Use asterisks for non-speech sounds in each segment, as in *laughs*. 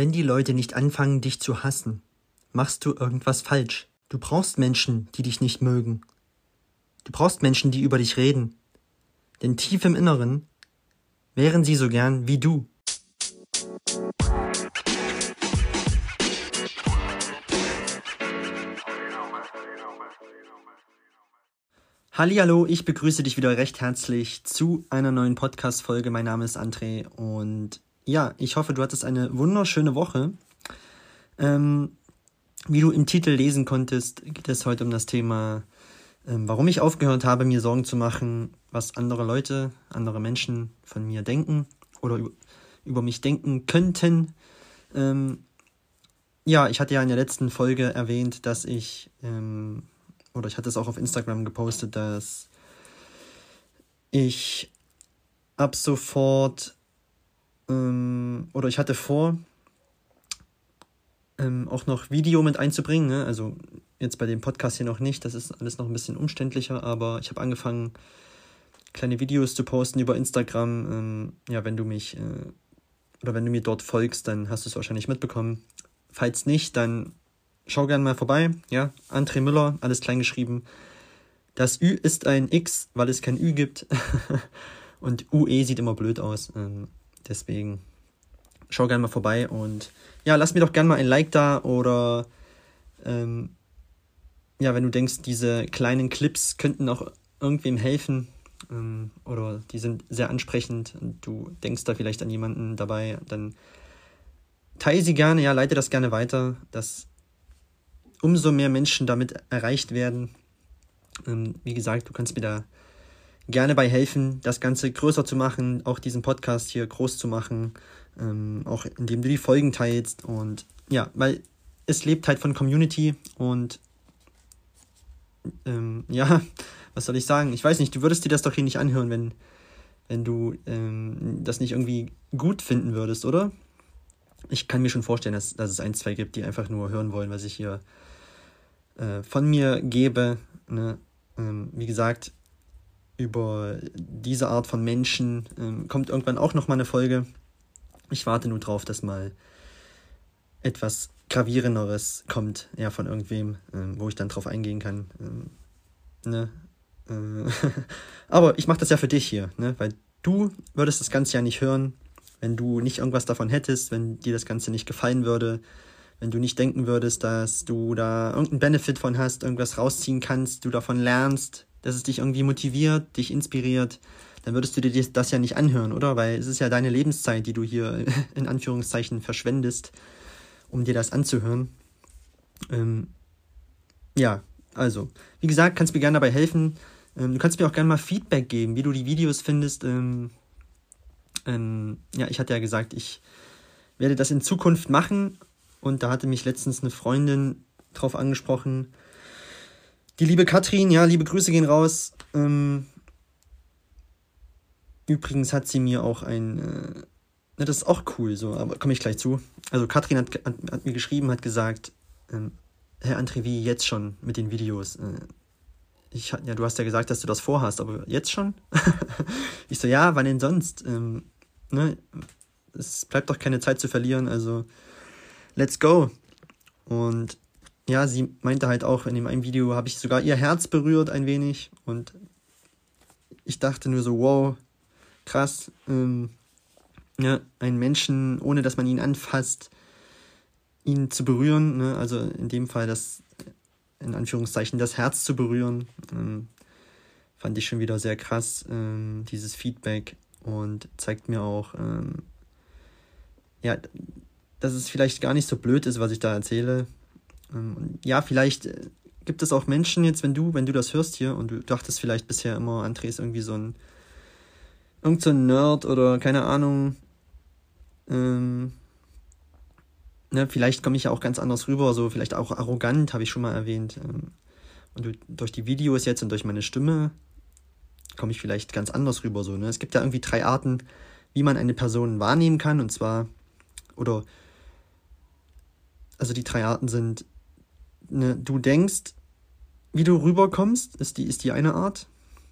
Wenn die Leute nicht anfangen, dich zu hassen, machst du irgendwas falsch. Du brauchst Menschen, die dich nicht mögen. Du brauchst Menschen, die über dich reden. Denn tief im Inneren wären sie so gern wie du. Hallo, ich begrüße dich wieder recht herzlich zu einer neuen Podcast Folge. Mein Name ist André und ja, ich hoffe, du hattest eine wunderschöne Woche. Ähm, wie du im Titel lesen konntest, geht es heute um das Thema, ähm, warum ich aufgehört habe, mir Sorgen zu machen, was andere Leute, andere Menschen von mir denken oder über, mich denken könnten. Ähm, ja, ich hatte ja in der letzten Folge erwähnt, dass ich, ähm, oder ich hatte es auch auf Instagram gepostet, dass ich ab sofort ähm, oder ich hatte vor, ähm, auch noch Video mit einzubringen. Ne? Also jetzt bei dem Podcast hier noch nicht, das ist alles noch ein bisschen umständlicher, aber ich habe angefangen, kleine Videos zu posten über Instagram. Ähm, ja, wenn du mich äh, oder wenn du mir dort folgst, dann hast du es wahrscheinlich mitbekommen. Falls nicht, dann schau gerne mal vorbei. Ja, André Müller, alles klein geschrieben. Das Ü ist ein X, weil es kein Ü gibt. *laughs* Und UE sieht immer blöd aus. Ähm, Deswegen schau gerne mal vorbei und ja, lass mir doch gerne mal ein Like da oder ähm, ja, wenn du denkst, diese kleinen Clips könnten auch irgendwem helfen ähm, oder die sind sehr ansprechend und du denkst da vielleicht an jemanden dabei, dann teile sie gerne, ja, leite das gerne weiter, dass umso mehr Menschen damit erreicht werden. Ähm, wie gesagt, du kannst mir da gerne bei helfen, das Ganze größer zu machen, auch diesen Podcast hier groß zu machen, ähm, auch indem du die Folgen teilst und ja, weil es lebt halt von Community und ähm, *laughs* ja, was soll ich sagen? Ich weiß nicht, du würdest dir das doch hier nicht anhören, wenn, wenn du ähm, das nicht irgendwie gut finden würdest, oder? Ich kann mir schon vorstellen, dass, dass es ein, zwei gibt, die einfach nur hören wollen, was ich hier äh, von mir gebe. Ne? Ähm, wie gesagt, über diese Art von Menschen ähm, kommt irgendwann auch noch mal eine Folge. Ich warte nur drauf, dass mal etwas gravierenderes kommt, ja, von irgendwem, ähm, wo ich dann drauf eingehen kann. Ähm, ne? Äh, *laughs* aber ich mache das ja für dich hier, ne? Weil du würdest das Ganze ja nicht hören, wenn du nicht irgendwas davon hättest, wenn dir das Ganze nicht gefallen würde, wenn du nicht denken würdest, dass du da irgendeinen Benefit von hast, irgendwas rausziehen kannst, du davon lernst, dass es dich irgendwie motiviert, dich inspiriert, dann würdest du dir das ja nicht anhören, oder? Weil es ist ja deine Lebenszeit, die du hier *laughs* in Anführungszeichen verschwendest, um dir das anzuhören. Ähm, ja, also, wie gesagt, kannst mir gerne dabei helfen. Ähm, du kannst mir auch gerne mal Feedback geben, wie du die Videos findest. Ähm, ähm ja, ich hatte ja gesagt, ich werde das in Zukunft machen. Und da hatte mich letztens eine Freundin drauf angesprochen, die liebe Katrin, ja, liebe Grüße gehen raus. Ähm, übrigens hat sie mir auch ein. Äh, na, das ist auch cool, so, aber komme ich gleich zu. Also, Katrin hat, hat, hat mir geschrieben, hat gesagt, ähm, Herr André, wie jetzt schon mit den Videos? Äh, ich, ja, du hast ja gesagt, dass du das vorhast, aber jetzt schon? *laughs* ich so, ja, wann denn sonst? Ähm, ne? Es bleibt doch keine Zeit zu verlieren, also let's go. Und ja, sie meinte halt auch, in dem einen Video habe ich sogar ihr Herz berührt ein wenig und ich dachte nur so, wow, krass, ähm, ja, einen Menschen, ohne dass man ihn anfasst, ihn zu berühren, ne? also in dem Fall das, in Anführungszeichen, das Herz zu berühren, ähm, fand ich schon wieder sehr krass, ähm, dieses Feedback und zeigt mir auch, ähm, ja, dass es vielleicht gar nicht so blöd ist, was ich da erzähle, ja, vielleicht äh, gibt es auch Menschen jetzt, wenn du, wenn du das hörst hier und du dachtest vielleicht bisher immer, André ist irgendwie so ein, irgend so ein Nerd oder keine Ahnung, ähm, ne, vielleicht komme ich ja auch ganz anders rüber, so vielleicht auch arrogant, habe ich schon mal erwähnt. Ähm, und du, durch die Videos jetzt und durch meine Stimme komme ich vielleicht ganz anders rüber, so, ne. Es gibt ja irgendwie drei Arten, wie man eine Person wahrnehmen kann, und zwar, oder, also die drei Arten sind ne, du denkst, wie du rüberkommst, ist die, ist die eine Art.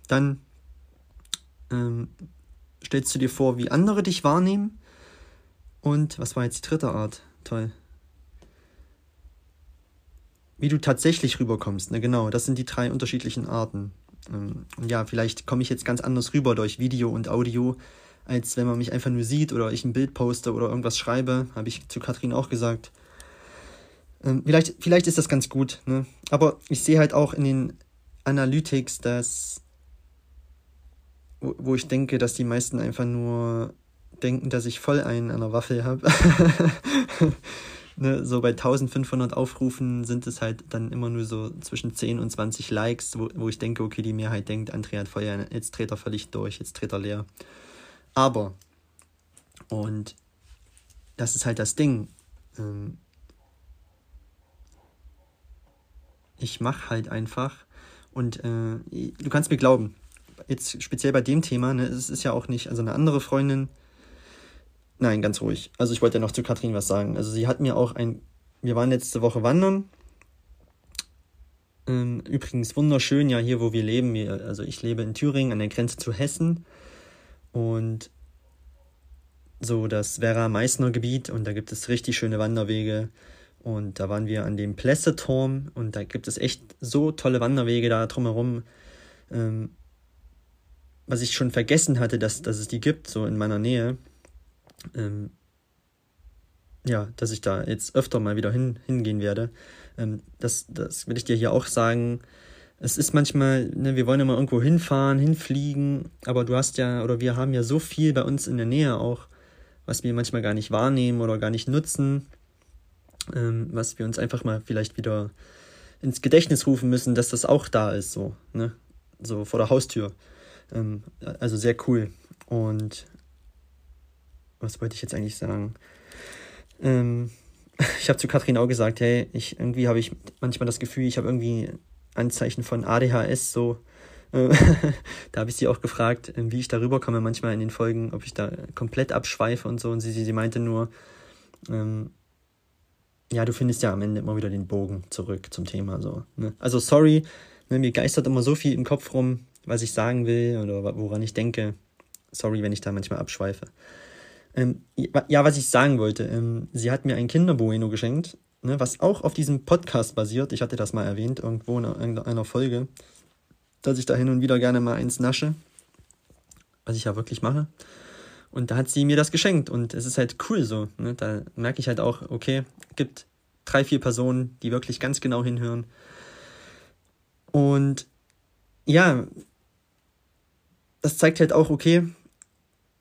Dann ähm, stellst du dir vor, wie andere dich wahrnehmen. Und was war jetzt die dritte Art? toll. Wie du tatsächlich rüberkommst, ne, genau, das sind die drei unterschiedlichen Arten. Ähm, ja, vielleicht komme ich jetzt ganz anders rüber durch Video und Audio, als wenn man mich einfach nur sieht oder ich ein Bild poste oder irgendwas schreibe, habe ich zu Katrin auch gesagt. Ähm, vielleicht, vielleicht ist das ganz gut, ne? Aber ich sehe halt auch in den Analytics, dass wo, wo ich denke, dass die meisten einfach nur denken, dass ich voll einen an der Waffel habe. *laughs* ne, so bei 1500 Aufrufen sind es halt dann immer nur so zwischen 10 und 20 Likes, wo, wo ich denke, okay, die Mehrheit denkt, Andrea hat Feuer, jetzt dreht er völlig durch, jetzt dreht er leer. Aber, und das ist halt das Ding, ähm, ich mache halt einfach und äh, du kannst mir glauben, jetzt speziell bei dem Thema, ne, es ist ja auch nicht, also eine andere Freundin, Nein, ganz ruhig. Also ich wollte ja noch zu Katrin was sagen. Also sie hat mir auch ein, wir waren letzte Woche wandern. Ähm, übrigens wunderschön, ja, hier wo wir leben. Wir, also ich lebe in Thüringen an der Grenze zu Hessen. Und so das Werra-Meißner-Gebiet und da gibt es richtig schöne Wanderwege. Und da waren wir an dem Plesseturm und da gibt es echt so tolle Wanderwege da drumherum. Ähm, was ich schon vergessen hatte, dass, dass es die gibt, so in meiner Nähe ähm, ja, dass ich da jetzt öfter mal wieder hin, hingehen werde. Ähm, das, das will ich dir hier auch sagen. Es ist manchmal, ne, wir wollen immer irgendwo hinfahren, hinfliegen, aber du hast ja, oder wir haben ja so viel bei uns in der Nähe auch, was wir manchmal gar nicht wahrnehmen oder gar nicht nutzen, ähm, was wir uns einfach mal vielleicht wieder ins Gedächtnis rufen müssen, dass das auch da ist, so, ne? So vor der Haustür. Ähm, also sehr cool. Und was wollte ich jetzt eigentlich sagen? Ähm, *laughs* ich habe zu Katrin auch gesagt, hey, ich irgendwie habe ich manchmal das Gefühl, ich habe irgendwie Anzeichen von ADHS so. Äh, *laughs* da habe ich sie auch gefragt, äh, wie ich darüber komme manchmal in den Folgen, ob ich da komplett abschweife und so. Und sie, sie, sie meinte nur, ähm, ja, du findest ja am Ende immer wieder den Bogen zurück zum Thema. So, ne? Also sorry, ne, mir geistert immer so viel im Kopf rum, was ich sagen will oder woran ich denke. Sorry, wenn ich da manchmal abschweife. Ähm, ja, was ich sagen wollte, ähm, sie hat mir ein Kinderbueno geschenkt, ne, was auch auf diesem Podcast basiert. Ich hatte das mal erwähnt, irgendwo in einer Folge, dass ich da hin und wieder gerne mal eins nasche, was ich ja wirklich mache. Und da hat sie mir das geschenkt und es ist halt cool so. Ne? Da merke ich halt auch, okay, gibt drei, vier Personen, die wirklich ganz genau hinhören. Und ja, das zeigt halt auch, okay,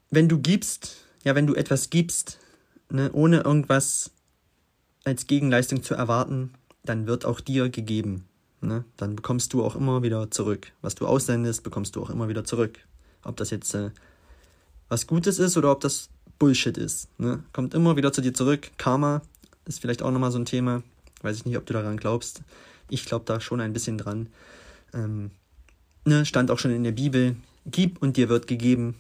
wenn du gibst, ja, wenn du etwas gibst, ne, ohne irgendwas als Gegenleistung zu erwarten, dann wird auch dir gegeben. Ne? Dann bekommst du auch immer wieder zurück. Was du aussendest, bekommst du auch immer wieder zurück. Ob das jetzt äh, was Gutes ist oder ob das Bullshit ist. Ne? Kommt immer wieder zu dir zurück. Karma ist vielleicht auch nochmal so ein Thema. Weiß ich nicht, ob du daran glaubst. Ich glaube da schon ein bisschen dran. Ähm, ne? Stand auch schon in der Bibel. Gib und dir wird gegeben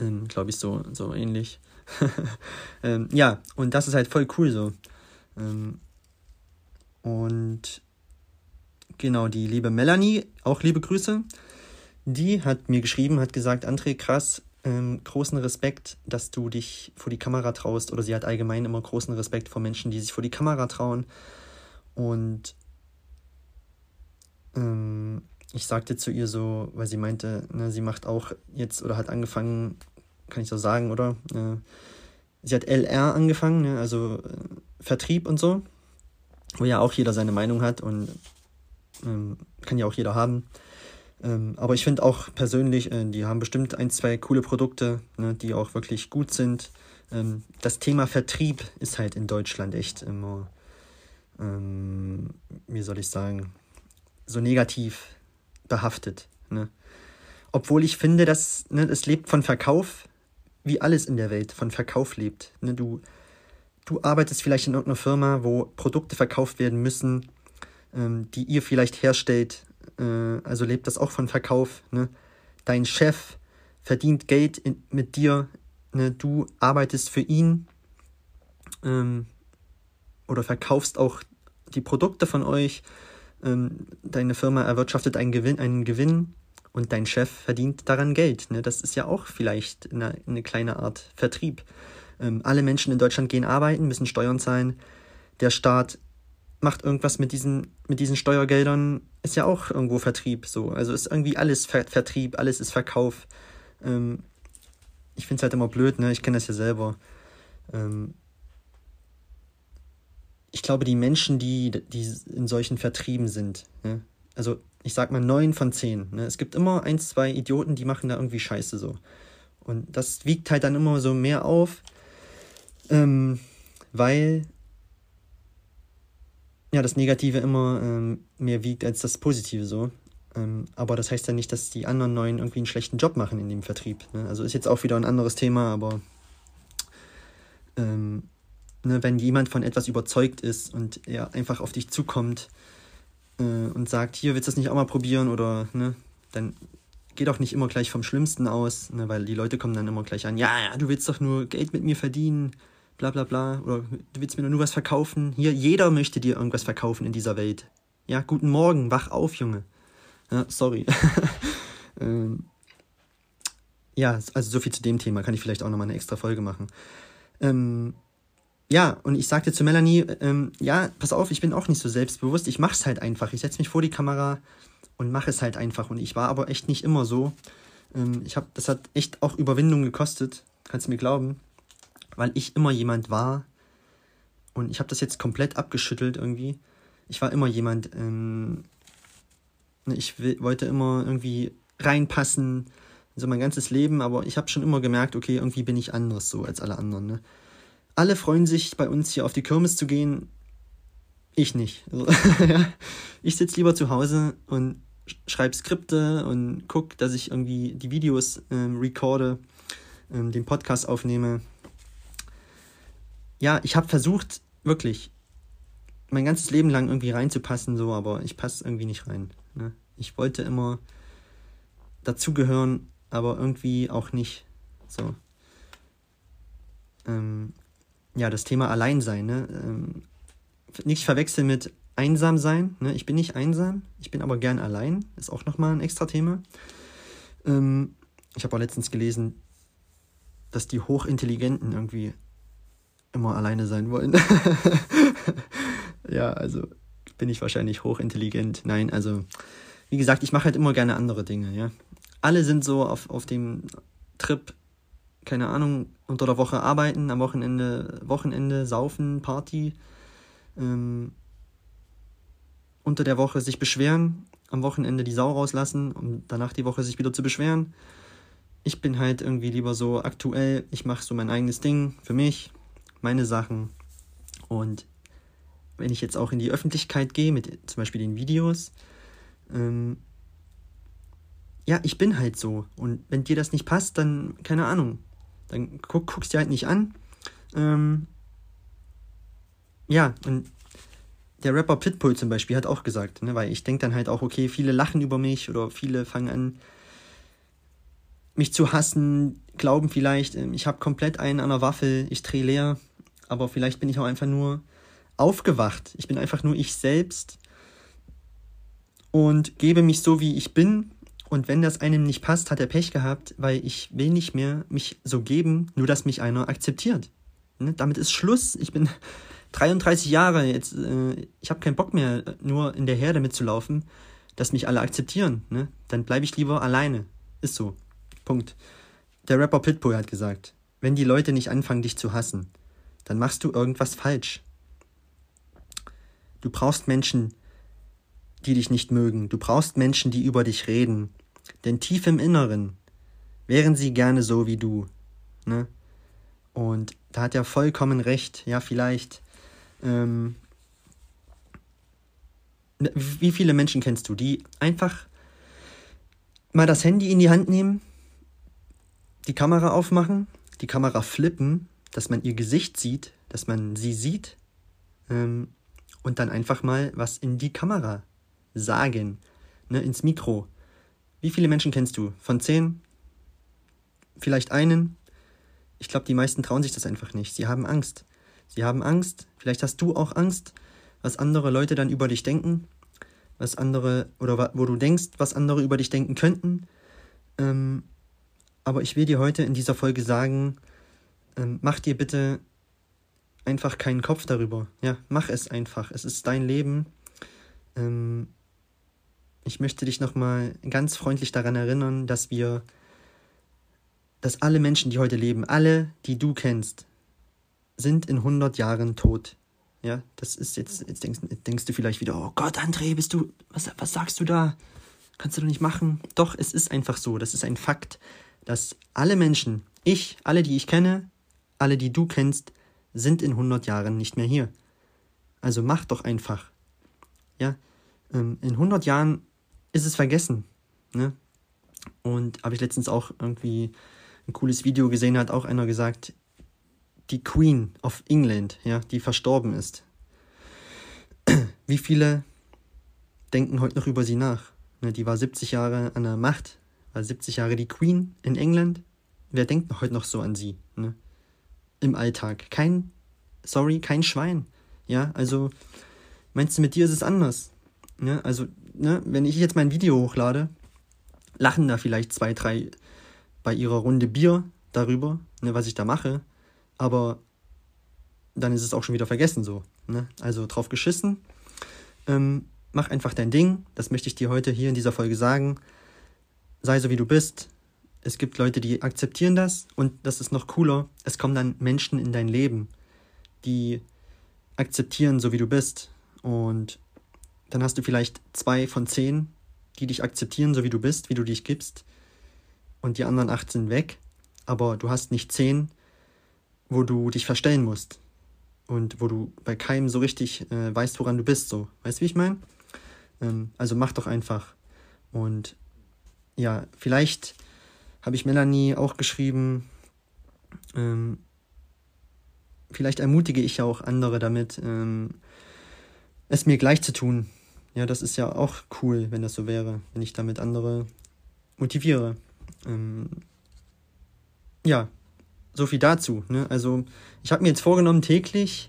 ähm, glaube ich, so, so ähnlich. *laughs* ähm, ja, und das ist halt voll cool so. Ähm, und genau, die liebe Melanie, auch liebe Grüße, die hat mir geschrieben, hat gesagt, André, krass, ähm, großen Respekt, dass du dich vor die Kamera traust. Oder sie hat allgemein immer großen Respekt vor Menschen, die sich vor die Kamera trauen. Und ähm, ich sagte zu ihr so, weil sie meinte, ne, sie macht auch jetzt oder hat angefangen, kann ich so sagen, oder? Äh, sie hat LR angefangen, ne, also äh, Vertrieb und so, wo ja auch jeder seine Meinung hat und ähm, kann ja auch jeder haben. Ähm, aber ich finde auch persönlich, äh, die haben bestimmt ein, zwei coole Produkte, ne, die auch wirklich gut sind. Ähm, das Thema Vertrieb ist halt in Deutschland echt immer, ähm, wie soll ich sagen, so negativ behaftet. Ne? Obwohl ich finde, dass ne, es lebt von Verkauf, wie alles in der Welt von Verkauf lebt. Ne? Du, du arbeitest vielleicht in irgendeiner Firma, wo Produkte verkauft werden müssen, ähm, die ihr vielleicht herstellt. Äh, also lebt das auch von Verkauf. Ne? Dein Chef verdient Geld in, mit dir. Ne? Du arbeitest für ihn ähm, oder verkaufst auch die Produkte von euch ähm, deine Firma erwirtschaftet einen Gewinn, einen Gewinn und dein Chef verdient daran Geld. Ne? Das ist ja auch vielleicht eine, eine kleine Art Vertrieb. Ähm, alle Menschen in Deutschland gehen arbeiten, müssen Steuern zahlen. Der Staat macht irgendwas mit diesen, mit diesen Steuergeldern, ist ja auch irgendwo Vertrieb so. Also ist irgendwie alles Ver Vertrieb, alles ist Verkauf. Ähm, ich finde es halt immer blöd, ne? Ich kenne das ja selber. Ähm, ich glaube, die Menschen, die, die in solchen Vertrieben sind, ne? also ich sag mal neun von zehn. Ne? Es gibt immer ein, zwei Idioten, die machen da irgendwie Scheiße so. Und das wiegt halt dann immer so mehr auf, ähm, weil ja das Negative immer ähm, mehr wiegt als das Positive so. Ähm, aber das heißt ja nicht, dass die anderen neun irgendwie einen schlechten Job machen in dem Vertrieb. Ne? Also ist jetzt auch wieder ein anderes Thema, aber ähm, ne, wenn jemand von etwas überzeugt ist und er einfach auf dich zukommt äh, und sagt, hier willst du das nicht auch mal probieren oder ne, dann geh doch nicht immer gleich vom Schlimmsten aus, ne, weil die Leute kommen dann immer gleich an, ja, ja, du willst doch nur Geld mit mir verdienen, bla bla bla, oder du willst mir nur was verkaufen. Hier, jeder möchte dir irgendwas verkaufen in dieser Welt. Ja, guten Morgen, wach auf, Junge. Ja, sorry. *laughs* ähm, ja, also so viel zu dem Thema. Kann ich vielleicht auch nochmal eine extra Folge machen. Ähm, ja, und ich sagte zu Melanie, ähm, ja, pass auf, ich bin auch nicht so selbstbewusst. Ich mache es halt einfach. Ich setze mich vor die Kamera und mache es halt einfach. Und ich war aber echt nicht immer so. Ähm, ich habe, das hat echt auch Überwindung gekostet. Kannst du mir glauben? Weil ich immer jemand war. Und ich habe das jetzt komplett abgeschüttelt irgendwie. Ich war immer jemand, ähm, Ne, ich will, wollte immer irgendwie reinpassen, so mein ganzes Leben, aber ich habe schon immer gemerkt, okay, irgendwie bin ich anders so als alle anderen. Ne? Alle freuen sich, bei uns hier auf die Kirmes zu gehen. Ich nicht. *laughs* Also. Ich sitze lieber zu Hause und schreibe Skripte und gucke, dass ich irgendwie die Videos ähm, recorde, ähm, den Podcast aufnehme. Ja, ich habe versucht, wirklich mein ganzes Leben lang irgendwie reinzupassen, so, aber ich passe irgendwie nicht rein. Ne? Ich wollte immer dazugehören, aber irgendwie auch nicht. So. Ähm, ja, das Thema Alleinsein, ne? Ähm, nicht verwechseln mit einsam sein. Ne? Ich bin nicht einsam, ich bin aber gern allein. Ist auch nochmal ein extra Thema. Ähm, ich habe auch letztens gelesen, dass die Hochintelligenten irgendwie immer alleine sein wollen. *laughs* ja, also bin ich wahrscheinlich hochintelligent. Nein, also wie gesagt, ich mache halt immer gerne andere Dinge, ja. Alle sind so auf, auf dem Trip, keine Ahnung, unter der Woche arbeiten, am Wochenende, Wochenende saufen, Party, ähm, unter der Woche sich beschweren, am Wochenende die Sau rauslassen, um danach die Woche sich wieder zu beschweren. Ich bin halt irgendwie lieber so aktuell, ich mache so mein eigenes Ding für mich, meine Sachen. Und wenn ich jetzt auch in die Öffentlichkeit gehe, mit zum Beispiel den Videos, ähm, ja, ich bin halt so. Und wenn dir das nicht passt, dann, keine Ahnung, dann guck, guckst dir halt nicht an. Ähm, ja, und der Rapper Pitbull zum Beispiel hat auch gesagt, ne, weil ich denke dann halt auch, okay, viele lachen über mich oder viele fangen an, mich zu hassen, glauben vielleicht, ähm, ich habe komplett einen an der Waffel, ich drehe leer, aber vielleicht bin ich auch einfach nur aufgewacht. Ich bin einfach nur ich selbst und gebe mich so, wie ich bin. Und wenn das einem nicht passt, hat er Pech gehabt, weil ich will nicht mehr mich so geben, nur dass mich einer akzeptiert. Ne? Damit ist Schluss. Ich bin *laughs* 33 Jahre jetzt. Äh, ich habe keinen Bock mehr, nur in der Herde mitzulaufen, dass mich alle akzeptieren. Ne? Dann bleibe ich lieber alleine. Ist so. Punkt. Der Rapper Pitbull hat gesagt, wenn die Leute nicht anfangen, dich zu hassen, dann machst du irgendwas falsch. Du brauchst Menschen, die dich nicht mögen. Du brauchst Menschen, die über dich reden. Denn tief im Inneren wären sie gerne so wie du. Ne? Und da hat er vollkommen recht. Ja, vielleicht. Ähm, wie viele Menschen kennst du, die einfach mal das Handy in die Hand nehmen, die Kamera aufmachen, die Kamera flippen, dass man ihr Gesicht sieht, dass man sie sieht ähm, und dann einfach mal was in die Kamera sagen, ne, ins Mikro. Wie viele Menschen kennst du? Von zehn? Vielleicht einen? Ich glaube, die meisten trauen sich das einfach nicht. Sie haben Angst. Sie haben Angst. Vielleicht hast du auch Angst, was andere Leute dann über dich denken, was andere oder wo du denkst, was andere über dich denken könnten. Ähm, aber ich will dir heute in dieser Folge sagen, ähm, mach dir bitte einfach keinen Kopf darüber. Ja, mach es einfach. Es ist dein Leben. Ähm, ich möchte dich nochmal ganz freundlich daran erinnern, dass wir, dass alle Menschen, die heute leben, alle, die du kennst, sind in 100 Jahren tot. Ja, das ist jetzt, jetzt denkst, denkst du vielleicht wieder, oh Gott, André, bist du, was, was sagst du da? Kannst du doch nicht machen. Doch, es ist einfach so, das ist ein Fakt, dass alle Menschen, ich, alle, die ich kenne, alle, die du kennst, sind in 100 Jahren nicht mehr hier. Also mach doch einfach. Ja, ähm, in 100 Jahren ist es vergessen. Ne? Und habe ich letztens auch irgendwie ein cooles Video gesehen, hat auch einer gesagt, die Queen of England, ja, die verstorben ist. *clears throat* Wie viele denken heute noch über sie nach? Ne, die war 70 Jahre an der Macht, war 70 Jahre die Queen in England. Wer denkt heute noch so an sie? Ne? Im Alltag. Kein, sorry, kein Schwein. Ja, also meinst du, mit dir ist es anders? Ne? Also, ne, wenn ich jetzt mein Video hochlade, lachen da vielleicht zwei, drei bei ihrer Runde Bier darüber, ne, was ich da mache, aber dann ist es auch schon wieder vergessen so. Ne? Also drauf geschissen. Ähm, mach einfach dein Ding. Das möchte ich dir heute hier in dieser Folge sagen. Sei so wie du bist. Es gibt Leute, die akzeptieren das und das ist noch cooler. Es kommen dann Menschen in dein Leben, die akzeptieren, so wie du bist. Und dann hast du vielleicht zwei von zehn, die dich akzeptieren, so wie du bist, wie du dich gibst. Und die anderen acht sind weg. Aber du hast nicht zehn, wo du dich verstellen musst. Und wo du bei keinem so richtig äh, weißt, woran du bist. So. Weißt du, wie ich meine? Ähm, also mach doch einfach. Und ja, vielleicht habe ich Melanie auch geschrieben. Ähm, vielleicht ermutige ich ja auch andere damit, ähm, es mir gleich zu tun. Ja, das ist ja auch cool, wenn das so wäre, wenn ich damit andere motiviere. Ähm, ja, so viel dazu. Ne? Also ich habe mir jetzt vorgenommen, täglich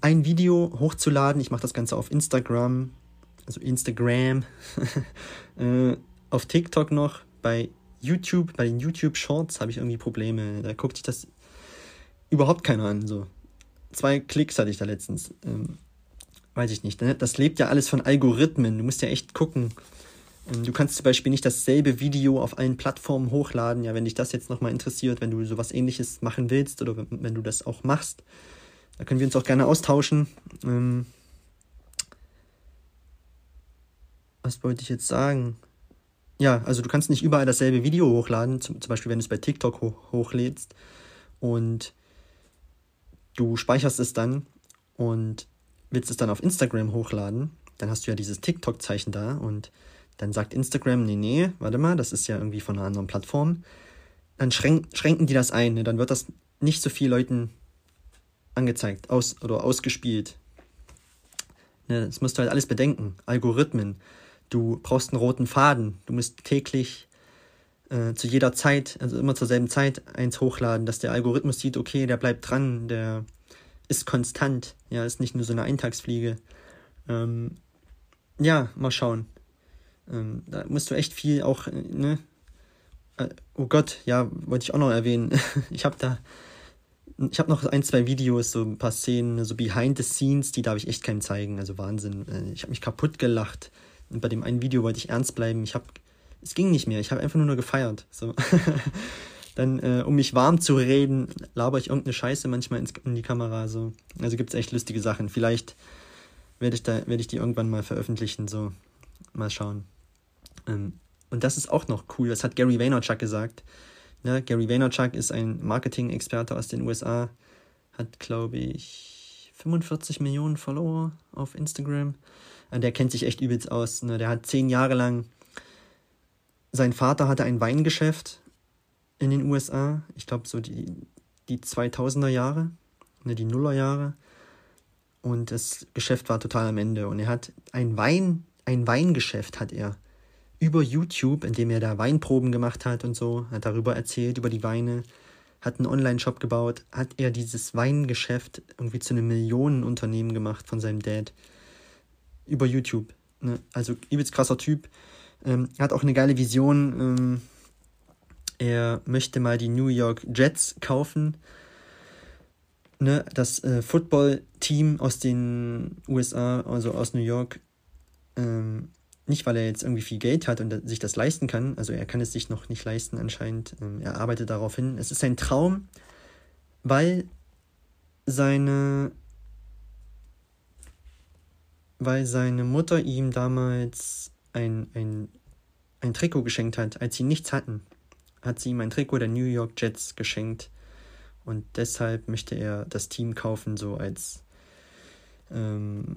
ein Video hochzuladen. Ich mache das Ganze auf Instagram, also Instagram, *laughs* äh, auf TikTok noch, bei YouTube, bei den YouTube Shorts habe ich irgendwie Probleme. Da guckt sich das überhaupt keiner an. So zwei Klicks hatte ich da letztens. Ähm, weiß ich nicht. Ne? Das lebt ja alles von Algorithmen. Du musst ja echt gucken. Ähm, du kannst zum Beispiel nicht dasselbe Video auf allen Plattformen hochladen. Ja, wenn dich das jetzt nochmal interessiert, wenn du sowas ähnliches machen willst oder wenn du das auch machst, da können wir uns auch gerne austauschen. Ähm, was wollte ich jetzt sagen? Ja, also du kannst nicht überall dasselbe Video hochladen, zum, zum Beispiel wenn du es bei TikTok ho hochlädst und du speicherst es dann und willst es dann auf Instagram hochladen, dann hast du ja dieses TikTok-Zeichen da und dann sagt Instagram, nee, nee, warte mal, das ist ja irgendwie von einer anderen Plattform. Dann schränk, schränken die das ein, ne? dann wird das nicht so viel Leuten angezeigt aus, oder ausgespielt. Ne? Das musst du halt alles bedenken. Algorithmen. Du brauchst einen roten Faden. Du musst täglich äh, zu jeder Zeit, also immer zur selben Zeit, eins hochladen, dass der Algorithmus sieht, okay, der bleibt dran, der ist konstant. Ja, ist nicht nur so eine Eintagsfliege. Ähm, ja, mal schauen. Ähm, da musst du echt viel auch, äh, ne? Äh, oh Gott, ja, wollte ich auch noch erwähnen. *laughs* ich habe da, ich habe noch ein, zwei Videos, so ein paar Szenen, so behind the scenes, die darf ich echt keinem zeigen. Also Wahnsinn. Äh, ich habe mich kaputt gelacht. Und bei dem einen Video wollte ich ernst bleiben. Ich habe, es ging nicht mehr. Ich habe einfach nur noch gefeiert. So. *laughs* dann, äh, um mich warm zu reden, laber ich irgendeine Scheiße manchmal ins, in die Kamera. So. Also gibt es echt lustige Sachen. Vielleicht werde ich, werd ich die irgendwann mal veröffentlichen. So. Mal schauen. Ähm, und das ist auch noch cool. Das hat Gary Vaynerchuk gesagt. Ne? Gary Vaynerchuk ist ein Marketing-Experte aus den USA. Hat, glaube ich, 45 Millionen Follower auf Instagram. Und der kennt sich echt übelst aus. Ne? Der hat zehn Jahre lang. Sein Vater hatte ein Weingeschäft in den USA, ich glaube so die, die 2000er Jahre, ne, die Nullerjahre. Und das Geschäft war total am Ende. Und er hat ein Wein, ein Weingeschäft hat er über YouTube, in dem er da Weinproben gemacht hat und so, hat darüber erzählt, über die Weine, hat einen Online-Shop gebaut, hat er dieses Weingeschäft irgendwie zu einem Millionenunternehmen gemacht von seinem Dad. Über YouTube. Ne? Also übelst krasser Typ. Ähm, hat auch eine geile Vision. Ähm, er möchte mal die New York Jets kaufen. ne, das äh, Football-Team aus den USA, also aus New York, ähm, nicht weil er jetzt irgendwie viel Geld hat und sich das leisten kann, also er kann es sich noch nicht leisten anscheinend, ähm, er arbeitet darauf hin. Es ist sein Traum, weil seine weil seine Mutter ihm damals ein, ein, ein Trikot geschenkt hat, als sie nichts hatten. Hat sie ihm ein Trikot der New York Jets geschenkt. Und deshalb möchte er das Team kaufen, so als. Ähm,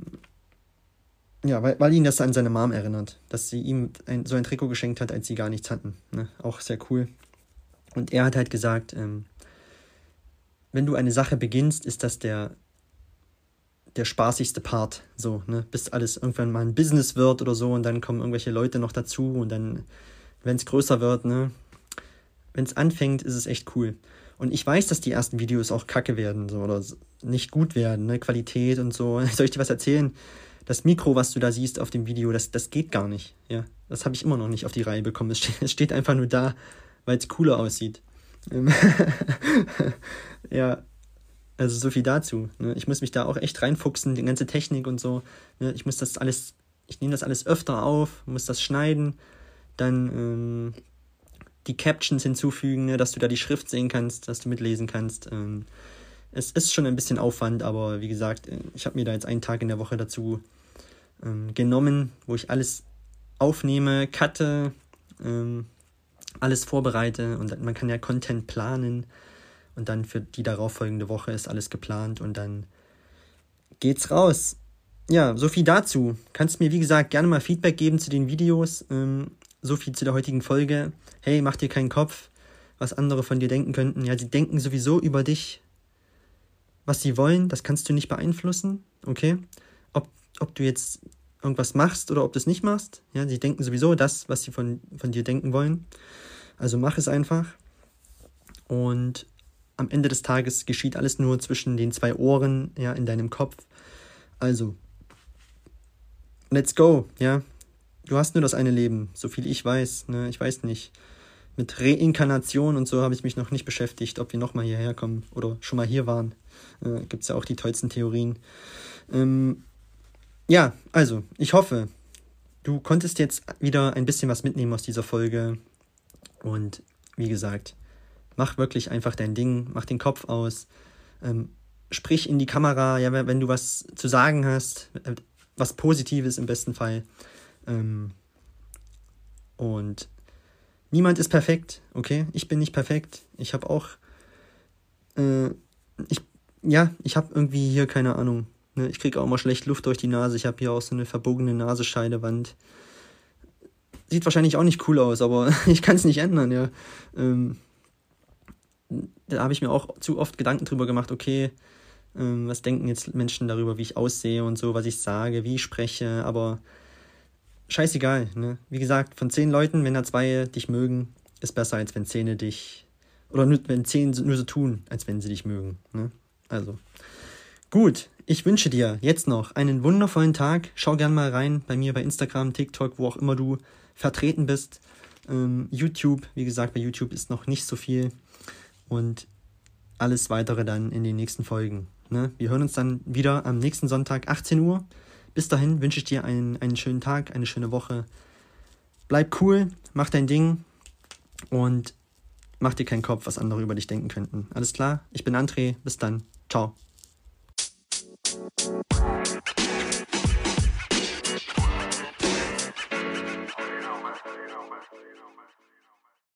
ja, weil, weil ihn das an seine Mom erinnert, dass sie ihm ein, so ein Trikot geschenkt hat, als sie gar nichts hatten. Ne? Auch sehr cool. Und er hat halt gesagt, ähm, wenn du eine Sache beginnst, ist das der, der spaßigste Part. So, ne? Bis alles irgendwann mal ein Business wird oder so und dann kommen irgendwelche Leute noch dazu und dann, wenn es größer wird, ne? Wenn es anfängt, ist es echt cool. Und ich weiß, dass die ersten Videos auch kacke werden, so, oder nicht gut werden, ne? Qualität und so. *laughs* Soll ich dir was erzählen? Das Mikro, was du da siehst auf dem Video, das, das geht gar nicht. Ja, das habe ich immer noch nicht auf die Reihe bekommen. Es steht, *laughs* es steht einfach nur da, weil es cooler aussieht. *laughs* ja, also so viel dazu. Ne? Ich muss mich da auch echt reinfuchsen, die ganze Technik und so. Ne? Ich muss das alles, ich nehme das alles öfter auf, muss das schneiden, dann ähm, die Captions hinzufügen, ne? dass du da die Schrift sehen kannst, dass du mitlesen kannst. Ähm, es ist schon ein bisschen Aufwand, aber wie gesagt, äh, ich habe mir da jetzt einen Tag in der Woche dazu ähm, genommen, wo ich alles aufnehme, cutte, ähm, alles vorbereite und man kann ja Content planen und dann für die darauffolgende Woche ist alles geplant und dann geht's raus. Ja, so viel dazu. Kannst mir, wie gesagt, gerne mal Feedback geben zu den Videos. Ähm, so viel zu der heutigen Folge. Hey, mach dir keinen Kopf, was andere von dir denken könnten. Ja, sie denken sowieso über dich, was sie wollen. Das kannst du nicht beeinflussen, okay? Ob, ob du jetzt irgendwas machst oder ob du es nicht machst. Ja, sie denken sowieso das, was sie von, von dir denken wollen. Also mach es einfach. Und am Ende des Tages geschieht alles nur zwischen den zwei Ohren, ja, in deinem Kopf. Also, let's go, ja. Du hast nur das eine Leben, so viel ich weiß, ne, ich weiß nicht. Mit Reinkarnation und so habe ich mich noch nicht beschäftigt, ob wir nochmal hierher kommen oder schon mal hier waren. Äh, Gibt es ja auch die tollsten Theorien. Ähm, ja, also, ich hoffe, du konntest jetzt wieder ein bisschen was mitnehmen aus dieser Folge. Und wie gesagt, mach wirklich einfach dein Ding, mach den Kopf aus, ähm, sprich in die Kamera, ja, wenn du was zu sagen hast, äh, was Positives im besten Fall. Ähm, und niemand ist perfekt, okay? Ich bin nicht perfekt. Ich habe auch, äh, ich, ja, ich habe irgendwie hier keine Ahnung. Ne? Ich kriege auch mal schlecht Luft durch die Nase. Ich habe hier auch so eine verbogene Nasenscheidewand. Sieht wahrscheinlich auch nicht cool aus, aber *laughs* ich kann es nicht ändern, ja. Ähm, da habe ich mir auch zu oft Gedanken drüber gemacht, okay, ähm, was denken jetzt Menschen darüber, wie ich aussehe und so, was ich sage, wie ich spreche, aber scheißegal, ne? Wie gesagt, von zehn Leuten, wenn da zwei dich mögen, ist besser, als wenn zehn dich, oder nur, wenn zehn nur so tun, als wenn sie dich mögen, ne? Also, gut, ich wünsche dir jetzt noch einen wundervollen Tag. Schau gern mal rein bei mir bei Instagram, TikTok, wo auch immer du vertreten bist. Ähm, YouTube, wie gesagt, bei YouTube ist noch nicht so viel und alles weitere dann in den nächsten Folgen. Ne? Wir hören uns dann wieder am nächsten Sonntag, 18 Uhr. Bis dahin wünsche ich dir einen, einen schönen Tag, eine schöne Woche. Bleib cool, mach dein Ding und mach dir keinen Kopf, was andere über dich denken könnten. Alles klar? Ich bin André. Bis dann. Ciao.